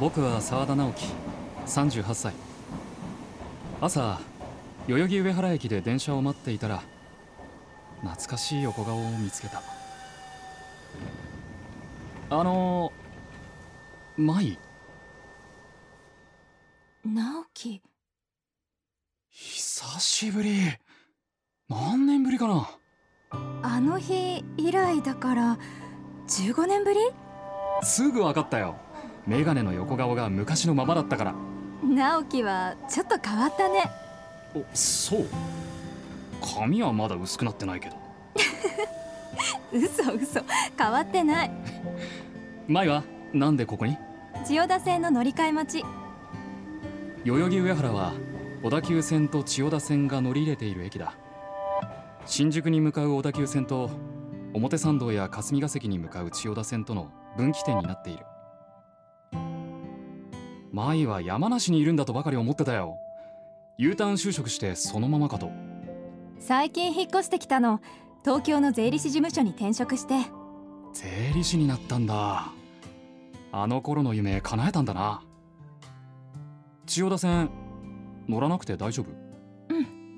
僕は澤田直樹38歳。朝代々木上原駅で電車を待っていたら懐かしい横顔を見つけた。あの舞。直樹。久しぶり。何年ぶりかな。あの日以来だから15年ぶり？すぐ分かったよメガネの横顔が昔のままだったから。直樹はちょっと変わったね。おそう。髪はまだ薄くなってないけど。嘘嘘。変わってない。舞はなんでここに？千代田線の乗り換え待ち。代々木上原は小田急線と千代田線が乗り入れている駅だ。新宿に向かう小田急線と表参道や霞が関に向かう千代田線との分岐点になっている舞は山梨にいるんだとばかり思ってたよ。U ターン就職してそのままかと。最近引っ越してきたの。東京の税理士事務所に転職して。税理士になったんだ。あの頃の夢叶えたんだな。千代田線乗らなくて大丈夫？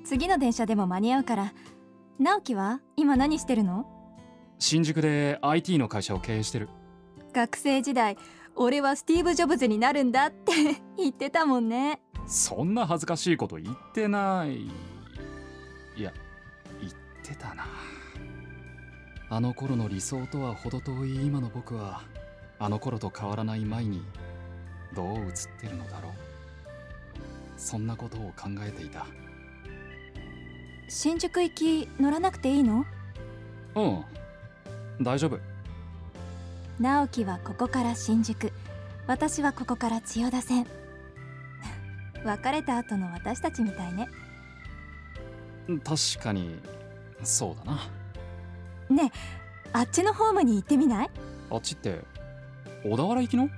次の電車でも間に合うから。直樹は？今何してるの？新宿で IT の会社を経営してる。学生時代俺はスティーブ・ジョブズになるんだって 言ってたもんね。そんな恥ずかしいこと言ってない。いや言ってたな。あの頃の理想とは程遠い今の僕はあの頃と変わらない舞にどう映ってるのだろう。そんなことを考えていた。新宿行き乗らなくていいの？うん。大丈夫直樹はここから新宿。私はここから千代田線。別れた後の私たちみたいね。確かにそうだな。ねえあっちのホームに行ってみない？あっちって小田原行きの？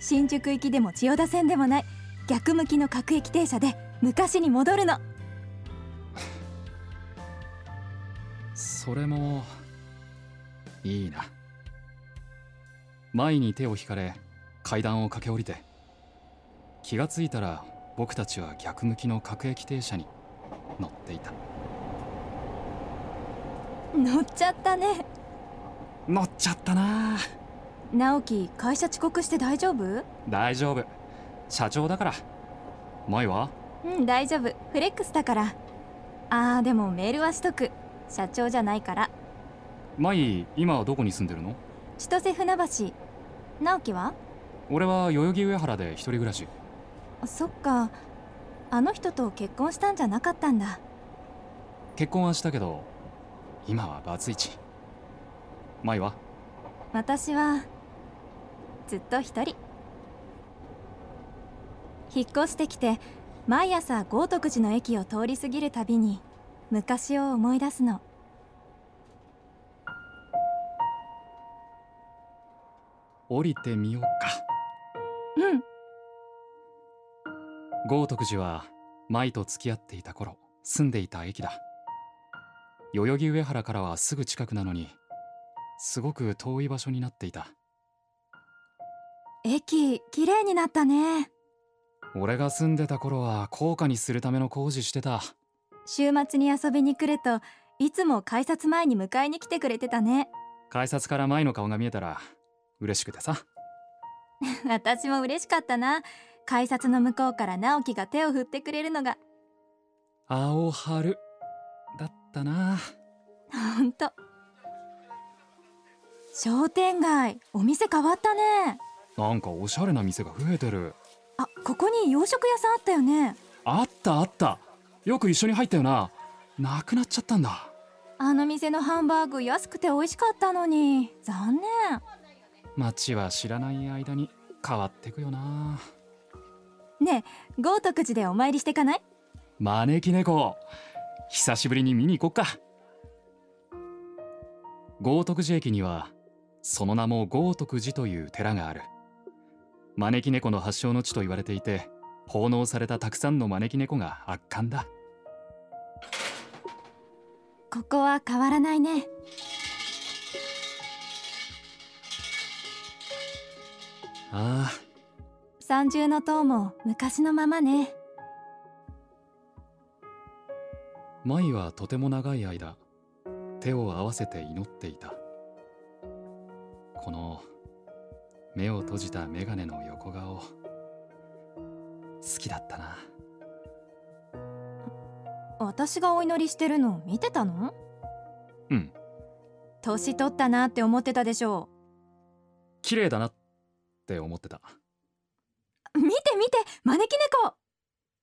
新宿行きでも千代田線でもない。逆向きの各駅停車で昔に戻るの。それもいいな前に手を引かれ階段を駆け下りて気がついたら僕たちは逆向きの各駅停車に乗っていた。乗っちゃったね。乗っちゃったな。直樹会社遅刻して大丈夫？大丈夫。社長だから。舞は？うん大丈夫。フレックスだから。あーでもメールはしとく。社長じゃないから。舞今はどこに住んでるの？千歳船橋直樹は？俺は代々木上原で一人暮らし。そっか。あの人と結婚したんじゃなかったんだ。結婚はしたけど今はバツイチ。舞は？私はずっと一人。引っ越してきて毎朝豪徳寺の駅を通り過ぎるたびに昔を思い出すの降りてみようか。うん。豪徳寺は舞と付き合っていた頃住んでいた駅だ。代々木上原からはすぐ近くなのにすごく遠い場所になっていた。駅綺麗になったね。俺が住んでた頃は高価にするための工事してた。週末に遊びに来るといつも改札前に迎えに来てくれてたね。改札から舞の顔が見えたら嬉しくてさ。私も嬉しかったな。改札の向こうから直樹が手を振ってくれるのが。青春。だったな。ほんと。商店街お店変わったね。なんかおしゃれな店が増えてる。あここに洋食屋さんあったよね。あったあった。よく一緒に入ったよな。なくなっちゃったんだ。あの店のハンバーグ安くて美味しかったのに。残念街は知らない間に変わってくよな。ねえ豪徳寺でお参りしてかない？招き猫。久しぶりに見に行こっか。豪徳寺駅にはその名も豪徳寺という寺がある。招き猫の発祥の地と言われていて奉納されたたくさんの招き猫が圧巻だ。ここは変わらないねああ。三重の塔も昔のままね。舞はとても長い間手を合わせて祈っていた。この目を閉じた眼鏡の横顔好きだったな。私がお祈りしてるの見てたの？うん。年取ったなって思ってたでしょ綺麗だなって思ってた。う見て見て招き猫。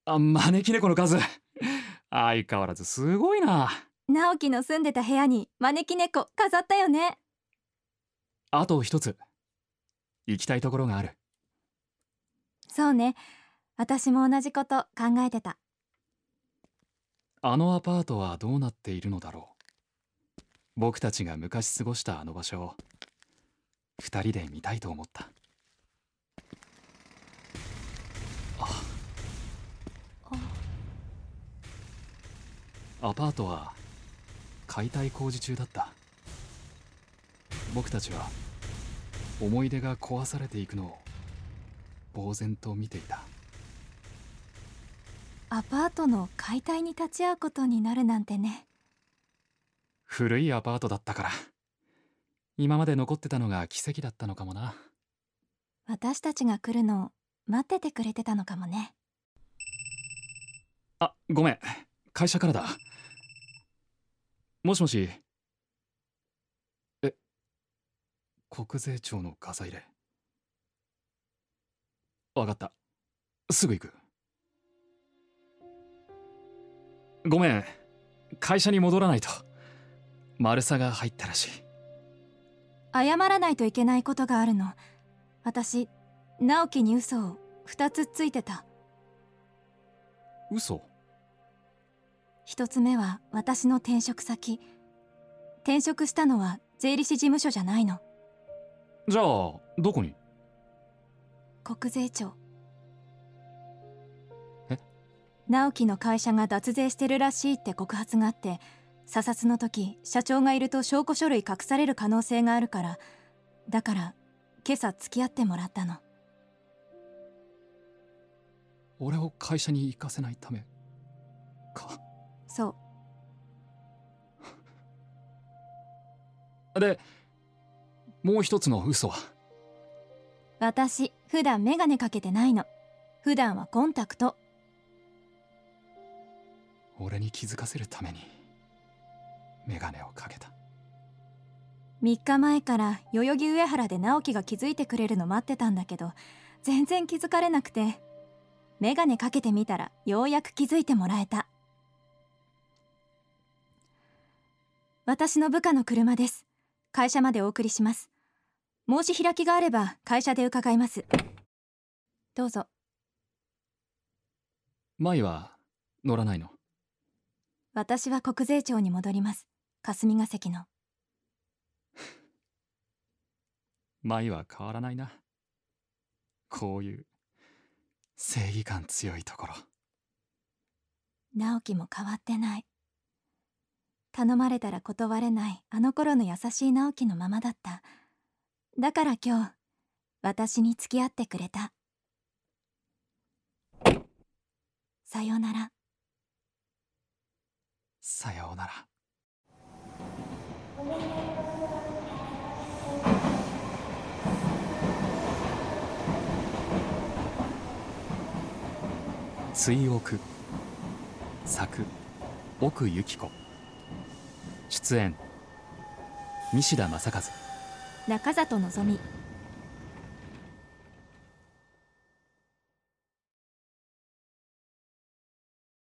あ招き猫の数。相変わらずすごいな。直樹の住んでた部屋に招き猫飾ったよね。あと一つ。行きたいところがある。そうね。私も同じこと考えてた。あのアパートはどうなっているのだろう。僕たちが昔過ごしたあの場所を二人で見たいと思ったアパートは解体工事中だった。僕たちは思い出が壊されていくのを呆然と見ていた。アパートの解体に立ち会うことになるなんてね。古いアパートだったから。今まで残ってたのが奇跡だったのかもな。私たちが来るのを待っててくれてたのかもね。あごめん。会社からだもしもし。え国税庁のガサ入れ。わかった。すぐ行く。ごめん。会社に戻らないと。丸さが入ったらしい。謝らないといけないことがあるの。私直樹に嘘を2つついてた。嘘？一つ目は私の転職先。転職したのは税理士事務所じゃないの。じゃあどこに？国税庁。え？直樹の会社が脱税してるらしいって告発があって査察の時社長がいると証拠書類隠される可能性があるからだから今朝付き合ってもらったの。俺を会社に行かせないためか？そう。でもう一つの嘘は？私普段メガネかけてないの。普段はコンタクト。俺に気づかせるためにメガネをかけた。3日前から代々木上原で直樹が気づいてくれるの待ってたんだけど全然気づかれなくて。メガネかけてみたらようやく気づいてもらえた私の部下の車です。会社までお送りします。申し開きがあれば会社で伺います。どうぞ。舞は乗らないの？私は国税庁に戻ります。霞が関の。舞は変わらないな。こういう正義感強いところ。直樹も変わってない頼まれたら断れないあの頃の優しい直樹のままだった。だから今日私に付き合ってくれた。さようなら。さようなら。追憶作奥由紀子。出演。西田正和。中里のぞみ。